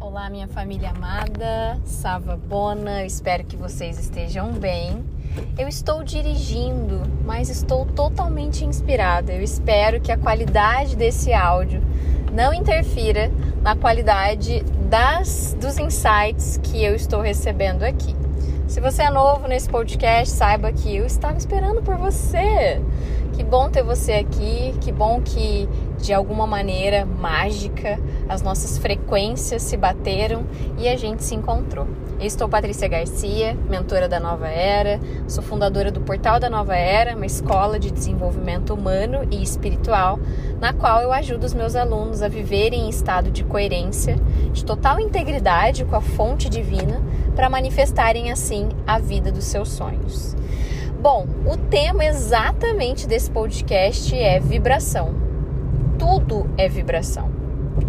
Olá, minha família amada, Sava Bona, espero que vocês estejam bem. Eu estou dirigindo, mas estou totalmente inspirada. Eu espero que a qualidade desse áudio não interfira na qualidade das dos insights que eu estou recebendo aqui. Se você é novo nesse podcast, saiba que eu estava esperando por você. Que bom ter você aqui, que bom que de alguma maneira mágica as nossas frequências se bateram e a gente se encontrou. Eu estou Patrícia Garcia, mentora da Nova Era, sou fundadora do Portal da Nova Era, uma escola de desenvolvimento humano e espiritual, na qual eu ajudo os meus alunos a viverem em estado de coerência, de total integridade com a fonte divina, para manifestarem assim a vida dos seus sonhos. Bom, o tema exatamente desse podcast é vibração. Tudo é vibração.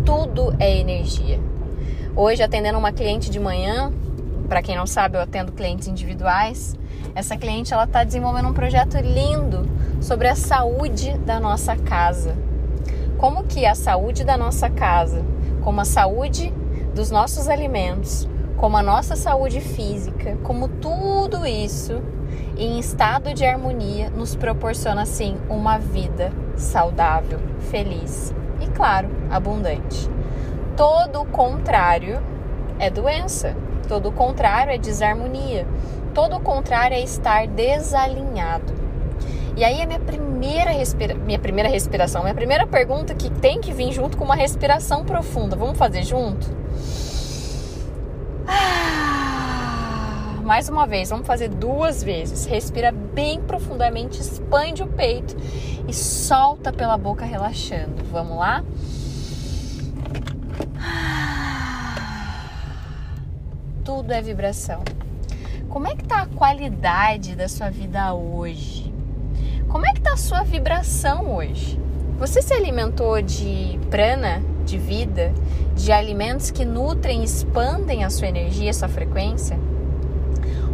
Tudo é energia. Hoje, atendendo uma cliente de manhã, para quem não sabe, eu atendo clientes individuais. Essa cliente ela está desenvolvendo um projeto lindo sobre a saúde da nossa casa. Como que a saúde da nossa casa, como a saúde dos nossos alimentos, como a nossa saúde física, como tudo isso em estado de harmonia nos proporciona assim uma vida saudável, feliz e claro, abundante. Todo o contrário é doença, todo o contrário é desarmonia, todo o contrário é estar desalinhado. E aí a minha primeira respira... minha primeira respiração, minha primeira pergunta que tem que vir junto com uma respiração profunda. Vamos fazer junto? Mais uma vez, vamos fazer duas vezes. Respira bem profundamente, expande o peito e solta pela boca relaxando. Vamos lá? Tudo é vibração. Como é que tá a qualidade da sua vida hoje? Como é que tá a sua vibração hoje? Você se alimentou de prana, de vida, de alimentos que nutrem, expandem a sua energia, a sua frequência?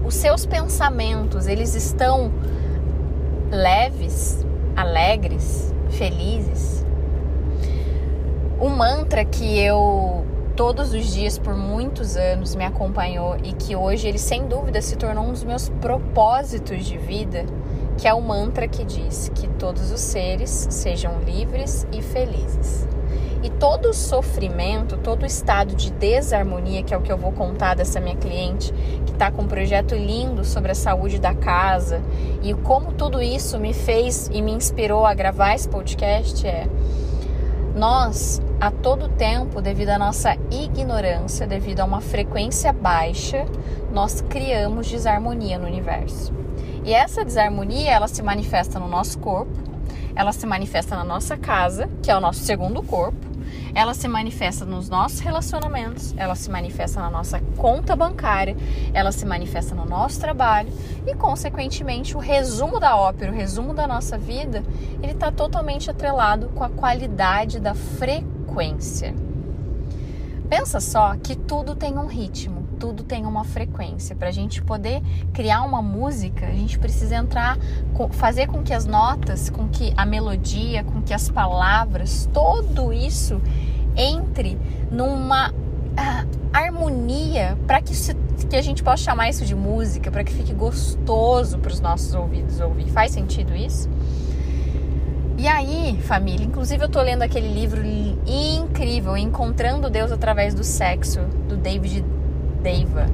os seus pensamentos, eles estão leves, alegres, felizes. Um mantra que eu todos os dias por muitos anos me acompanhou e que hoje ele sem dúvida se tornou um dos meus propósitos de vida, que é o mantra que diz que todos os seres sejam livres e felizes. E todo sofrimento, todo estado de desarmonia, que é o que eu vou contar dessa minha cliente, que está com um projeto lindo sobre a saúde da casa, e como tudo isso me fez e me inspirou a gravar esse podcast é. Nós, a todo tempo, devido à nossa ignorância, devido a uma frequência baixa, nós criamos desarmonia no universo. E essa desarmonia, ela se manifesta no nosso corpo, ela se manifesta na nossa casa, que é o nosso segundo corpo, ela se manifesta nos nossos relacionamentos, ela se manifesta na nossa conta bancária, ela se manifesta no nosso trabalho e, consequentemente, o resumo da ópera, o resumo da nossa vida, ele está totalmente atrelado com a qualidade da frequência. Pensa só que tudo tem um ritmo, tudo tem uma frequência. Para a gente poder criar uma música, a gente precisa entrar, fazer com que as notas, com que a melodia, com que as palavras, tudo isso entre numa uh, harmonia para que, que a gente possa chamar isso de música, para que fique gostoso para os nossos ouvidos ouvir. Faz sentido isso? E aí, família, inclusive eu tô lendo aquele livro incrível, Encontrando Deus através do Sexo, do David Deiva.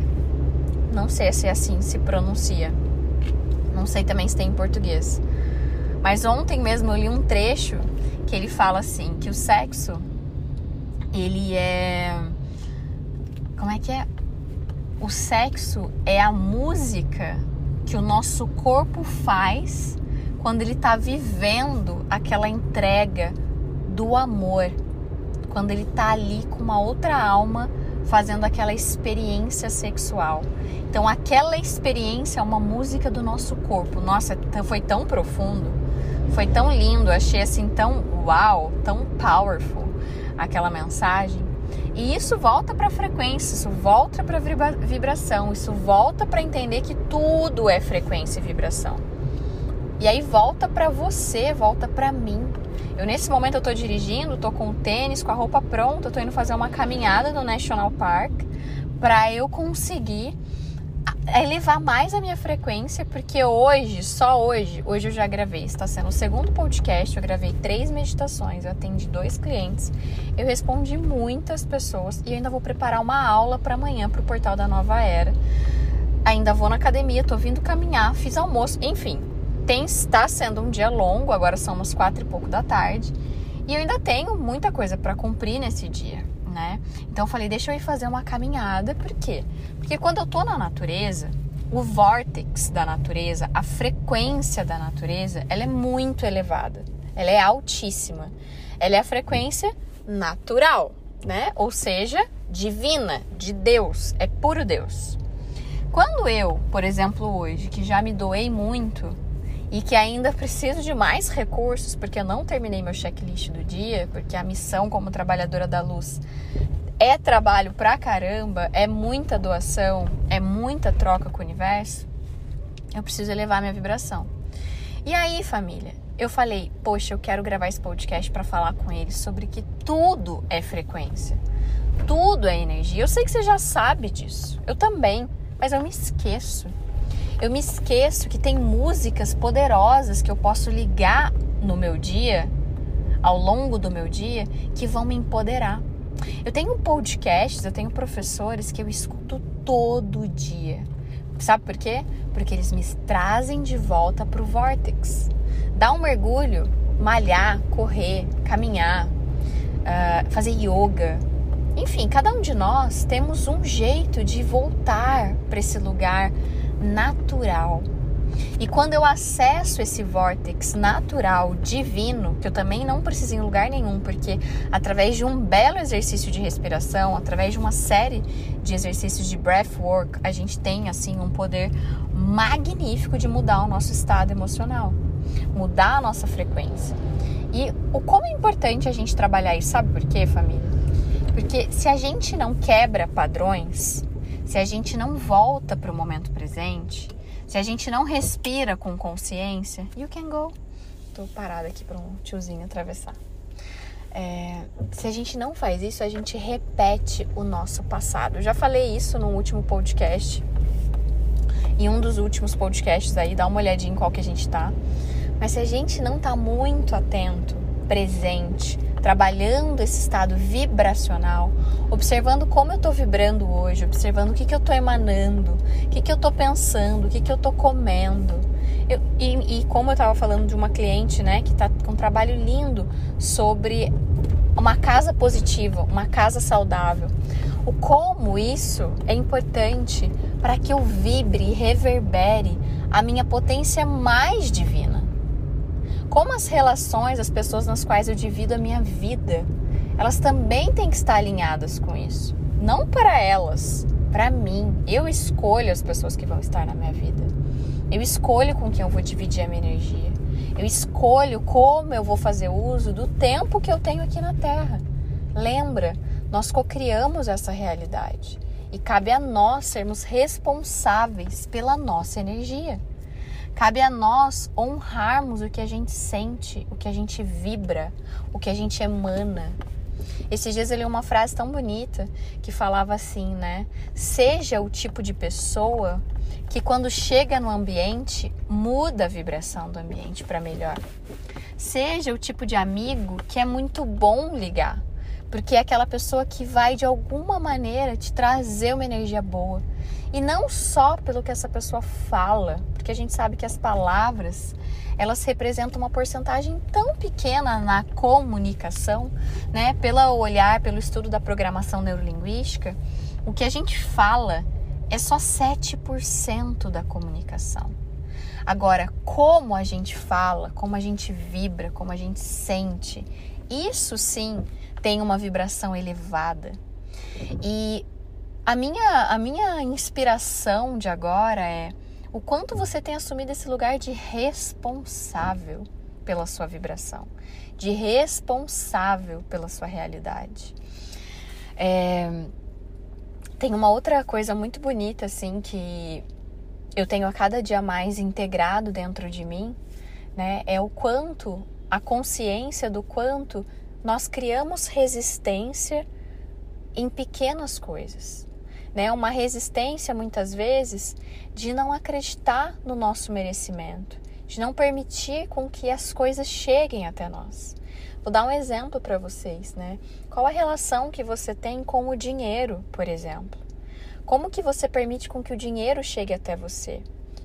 Não sei se é assim se pronuncia. Não sei também se tem em português. Mas ontem mesmo eu li um trecho que ele fala assim, que o sexo ele é como é que é? O sexo é a música que o nosso corpo faz quando ele está vivendo aquela entrega do amor, quando ele está ali com uma outra alma fazendo aquela experiência sexual. Então, aquela experiência é uma música do nosso corpo. Nossa, foi tão profundo, foi tão lindo, achei assim tão uau, tão powerful aquela mensagem. E isso volta para a frequência, isso volta para vibração, isso volta para entender que tudo é frequência e vibração. E aí volta para você, volta para mim Eu nesse momento eu tô dirigindo, tô com o tênis, com a roupa pronta, tô indo fazer uma caminhada no National Park para eu conseguir elevar mais a minha frequência, porque hoje, só hoje, hoje eu já gravei, está sendo o segundo podcast, eu gravei três meditações, eu atendi dois clientes, eu respondi muitas pessoas e eu ainda vou preparar uma aula para amanhã para o portal da Nova Era. Ainda vou na academia, tô vindo caminhar, fiz almoço, enfim, tem, está sendo um dia longo, agora são umas quatro e pouco da tarde, e eu ainda tenho muita coisa para cumprir nesse dia né? Então eu falei, deixa eu ir fazer uma caminhada, por quê? Porque quando eu tô na natureza, o vórtex da natureza, a frequência da natureza, ela é muito elevada. Ela é altíssima. Ela é a frequência natural, né? Ou seja, divina, de Deus, é puro Deus. Quando eu, por exemplo, hoje, que já me doei muito, e que ainda preciso de mais recursos, porque eu não terminei meu checklist do dia, porque a missão como trabalhadora da luz é trabalho pra caramba, é muita doação, é muita troca com o universo, eu preciso elevar minha vibração. E aí, família, eu falei, poxa, eu quero gravar esse podcast para falar com eles sobre que tudo é frequência. Tudo é energia. Eu sei que você já sabe disso. Eu também, mas eu me esqueço. Eu me esqueço que tem músicas poderosas que eu posso ligar no meu dia, ao longo do meu dia, que vão me empoderar. Eu tenho podcasts, eu tenho professores que eu escuto todo dia. Sabe por quê? Porque eles me trazem de volta para o vortex. Dar um mergulho, malhar, correr, caminhar, uh, fazer yoga. Enfim, cada um de nós temos um jeito de voltar para esse lugar natural. E quando eu acesso esse vórtex natural, divino, que eu também não preciso em lugar nenhum, porque através de um belo exercício de respiração, através de uma série de exercícios de breathwork, a gente tem assim um poder magnífico de mudar o nosso estado emocional, mudar a nossa frequência. E o como é importante a gente trabalhar isso, sabe por quê, família? Porque se a gente não quebra padrões, se a gente não volta para o momento presente, se a gente não respira com consciência, you can go. Tô parada aqui para um tiozinho atravessar. É, se a gente não faz isso, a gente repete o nosso passado. Eu já falei isso no último podcast. Em um dos últimos podcasts aí, dá uma olhadinha em qual que a gente tá. Mas se a gente não tá muito atento, presente, trabalhando esse estado vibracional, observando como eu estou vibrando hoje, observando o que, que eu estou emanando, o que, que eu estou pensando, o que, que eu estou comendo. Eu, e, e, como eu estava falando de uma cliente, né, que está com um trabalho lindo sobre uma casa positiva, uma casa saudável. O como isso é importante para que eu vibre e reverbere a minha potência mais divina como as relações, as pessoas nas quais eu divido a minha vida, elas também têm que estar alinhadas com isso. Não para elas, para mim. Eu escolho as pessoas que vão estar na minha vida. Eu escolho com quem eu vou dividir a minha energia. Eu escolho como eu vou fazer uso do tempo que eu tenho aqui na Terra. Lembra, nós cocriamos essa realidade e cabe a nós sermos responsáveis pela nossa energia. Cabe a nós honrarmos o que a gente sente, o que a gente vibra, o que a gente emana. Esses dias eu li uma frase tão bonita que falava assim, né? Seja o tipo de pessoa que quando chega no ambiente muda a vibração do ambiente para melhor. Seja o tipo de amigo que é muito bom ligar, porque é aquela pessoa que vai de alguma maneira te trazer uma energia boa. E não só pelo que essa pessoa fala, porque a gente sabe que as palavras elas representam uma porcentagem tão pequena na comunicação, né? Pelo olhar, pelo estudo da programação neurolinguística, o que a gente fala é só 7% da comunicação. Agora, como a gente fala, como a gente vibra, como a gente sente, isso sim tem uma vibração elevada. E a minha, a minha inspiração de agora é o quanto você tem assumido esse lugar de responsável pela sua vibração, de responsável pela sua realidade. É, tem uma outra coisa muito bonita, assim, que eu tenho a cada dia mais integrado dentro de mim, né? É o quanto a consciência do quanto nós criamos resistência em pequenas coisas. Né? Uma resistência, muitas vezes, de não acreditar no nosso merecimento, de não permitir com que as coisas cheguem até nós. Vou dar um exemplo para vocês, né? Qual a relação que você tem com o dinheiro, por exemplo? Como que você permite com que o dinheiro chegue até você?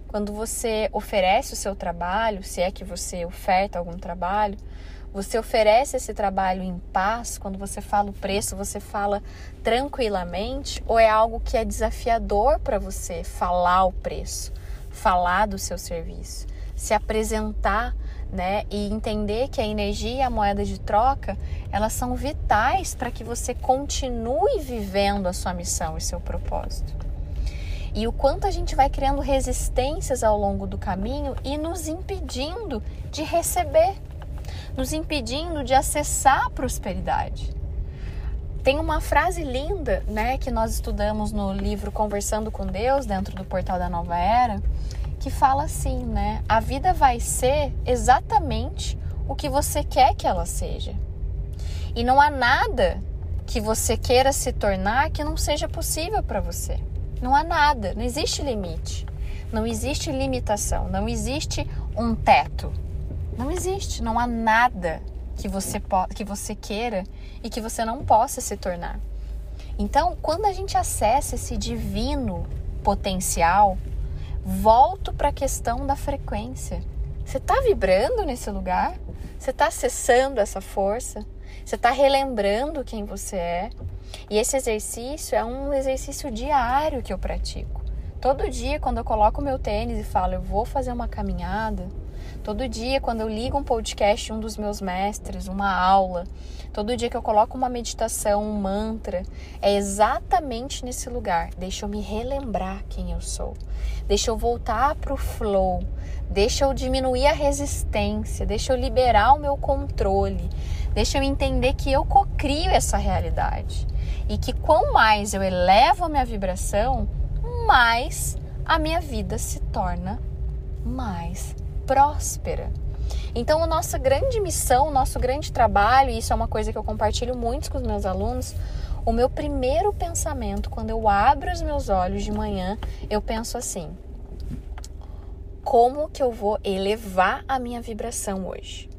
Quando você oferece o seu trabalho, se é que você oferta algum trabalho, você oferece esse trabalho em paz? Quando você fala o preço, você fala tranquilamente? Ou é algo que é desafiador para você falar o preço, falar do seu serviço, se apresentar, né? E entender que a energia e a moeda de troca elas são vitais para que você continue vivendo a sua missão e seu propósito. E o quanto a gente vai criando resistências ao longo do caminho e nos impedindo de receber nos impedindo de acessar a prosperidade. Tem uma frase linda, né, que nós estudamos no livro Conversando com Deus, dentro do portal da Nova Era, que fala assim, né? A vida vai ser exatamente o que você quer que ela seja. E não há nada que você queira se tornar que não seja possível para você. Não há nada, não existe limite, não existe limitação, não existe um teto. Não existe, não há nada que você, que você queira e que você não possa se tornar. Então, quando a gente acessa esse divino potencial, volto para a questão da frequência. Você está vibrando nesse lugar? Você está acessando essa força? Você está relembrando quem você é? E esse exercício é um exercício diário que eu pratico. Todo dia, quando eu coloco meu tênis e falo, eu vou fazer uma caminhada, Todo dia, quando eu ligo um podcast, um dos meus mestres, uma aula, todo dia que eu coloco uma meditação, um mantra, é exatamente nesse lugar. Deixa eu me relembrar quem eu sou. Deixa eu voltar para o flow. Deixa eu diminuir a resistência. Deixa eu liberar o meu controle. Deixa eu entender que eu cocrio essa realidade. E que quanto mais eu elevo a minha vibração, mais a minha vida se torna mais próspera. Então, a nossa grande missão, o nosso grande trabalho, e isso é uma coisa que eu compartilho muito com os meus alunos, o meu primeiro pensamento, quando eu abro os meus olhos de manhã, eu penso assim: como que eu vou elevar a minha vibração hoje?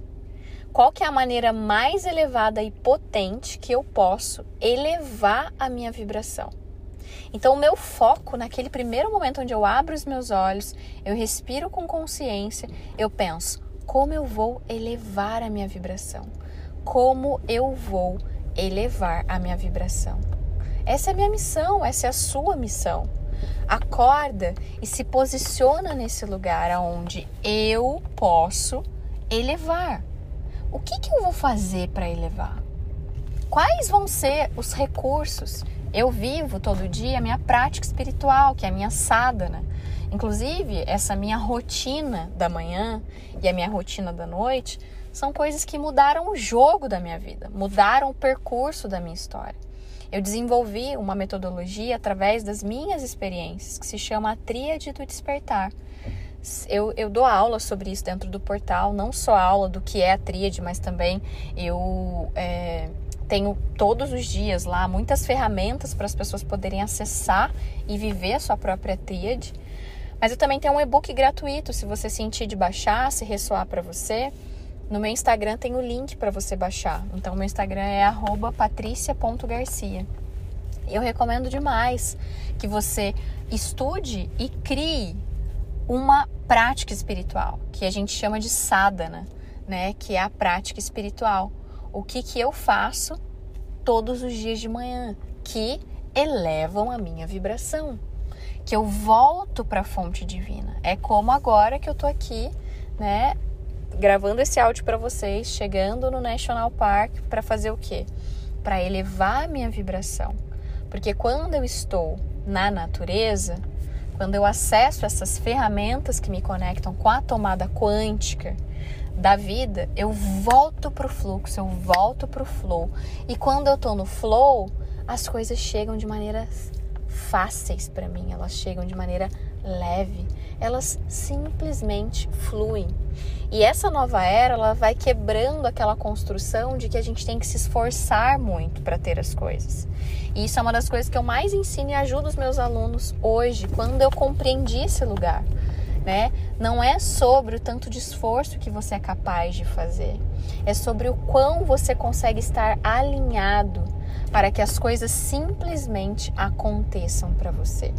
Qual que é a maneira mais elevada e potente que eu posso elevar a minha vibração? Então, o meu foco naquele primeiro momento onde eu abro os meus olhos, eu respiro com consciência, eu penso: como eu vou elevar a minha vibração? Como eu vou elevar a minha vibração? Essa é a minha missão, essa é a sua missão. Acorda e se posiciona nesse lugar onde eu posso elevar. O que, que eu vou fazer para elevar? Quais vão ser os recursos eu vivo todo dia a minha prática espiritual, que é a minha sadhana. Inclusive, essa minha rotina da manhã e a minha rotina da noite são coisas que mudaram o jogo da minha vida, mudaram o percurso da minha história. Eu desenvolvi uma metodologia através das minhas experiências que se chama a Tríade do Despertar. Eu, eu dou aula sobre isso dentro do portal, não só aula do que é a tríade, mas também eu é, tenho todos os dias lá muitas ferramentas para as pessoas poderem acessar e viver a sua própria tríade. Mas eu também tenho um e-book gratuito, se você sentir de baixar, se ressoar para você. No meu Instagram tem o link para você baixar. Então, meu Instagram é patricia.garcia. Eu recomendo demais que você estude e crie uma prática espiritual, que a gente chama de sadhana, né? Que é a prática espiritual o que, que eu faço todos os dias de manhã que elevam a minha vibração, que eu volto para a fonte divina. É como agora que eu tô aqui, né, gravando esse áudio para vocês, chegando no National Park para fazer o quê? Para elevar a minha vibração. Porque quando eu estou na natureza, quando eu acesso essas ferramentas que me conectam com a tomada quântica, da vida, eu volto pro fluxo, eu volto pro flow. E quando eu tô no flow, as coisas chegam de maneira fáceis para mim, elas chegam de maneira leve, elas simplesmente fluem. E essa nova era, ela vai quebrando aquela construção de que a gente tem que se esforçar muito para ter as coisas. E isso é uma das coisas que eu mais ensino e ajudo os meus alunos hoje, quando eu compreendi esse lugar. Né? Não é sobre o tanto de esforço que você é capaz de fazer, é sobre o quão você consegue estar alinhado para que as coisas simplesmente aconteçam para você.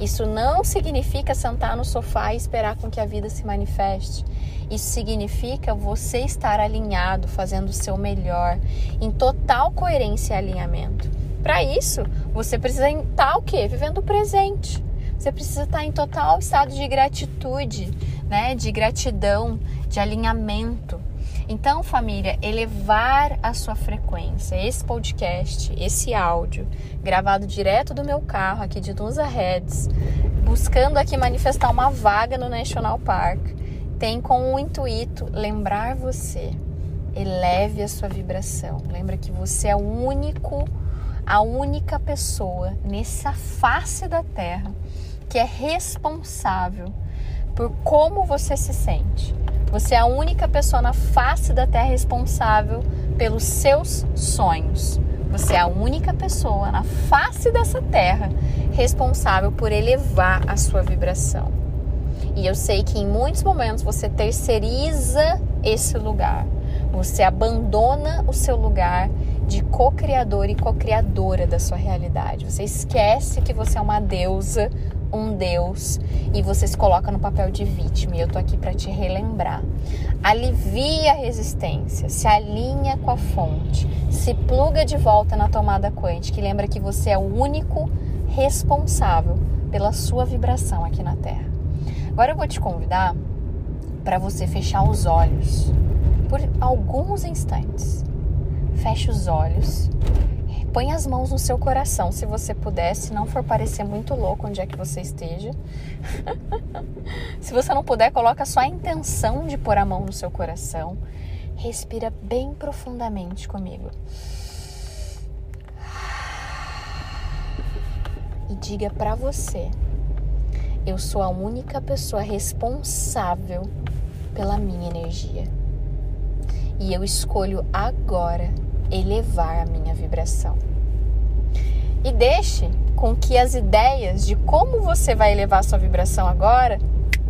Isso não significa sentar no sofá e esperar com que a vida se manifeste. Isso significa você estar alinhado, fazendo o seu melhor, em total coerência e alinhamento. Para isso, você precisa estar o quê? Vivendo o presente. Você precisa estar em total estado de gratitude, né? De gratidão, de alinhamento. Então, família, elevar a sua frequência. Esse podcast, esse áudio, gravado direto do meu carro aqui de Dunza Heads, buscando aqui manifestar uma vaga no National Park, tem como intuito lembrar você. Eleve a sua vibração. Lembra que você é o único, a única pessoa nessa face da Terra que é responsável por como você se sente você é a única pessoa na face da Terra responsável pelos seus sonhos. Você é a única pessoa na face dessa terra responsável por elevar a sua vibração. E eu sei que em muitos momentos você terceiriza esse lugar. Você abandona o seu lugar de co-criador e co-criadora da sua realidade. Você esquece que você é uma deusa um Deus e você se coloca no papel de vítima. E eu tô aqui para te relembrar. Alivia a resistência, se alinha com a fonte, se pluga de volta na tomada quântica e lembra que você é o único responsável pela sua vibração aqui na Terra. Agora eu vou te convidar para você fechar os olhos por alguns instantes. Feche os olhos Põe as mãos no seu coração, se você puder, se não for parecer muito louco onde é que você esteja. se você não puder, coloca só a intenção de pôr a mão no seu coração. Respira bem profundamente comigo. E diga para você: eu sou a única pessoa responsável pela minha energia. E eu escolho agora elevar a minha vibração. E deixe com que as ideias de como você vai elevar a sua vibração agora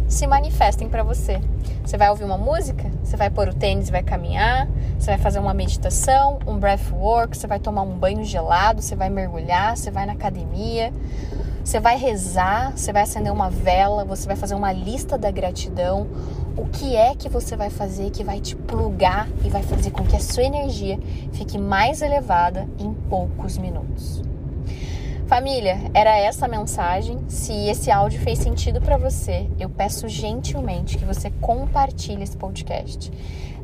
se manifestem para você. Você vai ouvir uma música, você vai pôr o tênis vai caminhar, você vai fazer uma meditação, um breathwork, você vai tomar um banho gelado, você vai mergulhar, você vai na academia, você vai rezar, você vai acender uma vela, você vai fazer uma lista da gratidão. O que é que você vai fazer que vai te plugar e vai fazer com que a sua energia fique mais elevada em poucos minutos? Família, era essa a mensagem. Se esse áudio fez sentido para você, eu peço gentilmente que você compartilhe esse podcast.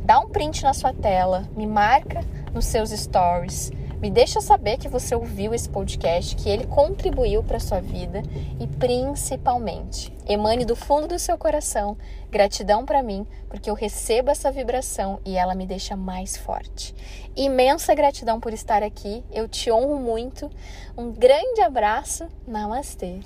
Dá um print na sua tela, me marca nos seus stories me deixa saber que você ouviu esse podcast, que ele contribuiu para sua vida e principalmente, emane do fundo do seu coração gratidão para mim, porque eu recebo essa vibração e ela me deixa mais forte. Imensa gratidão por estar aqui. Eu te honro muito. Um grande abraço. Namastê.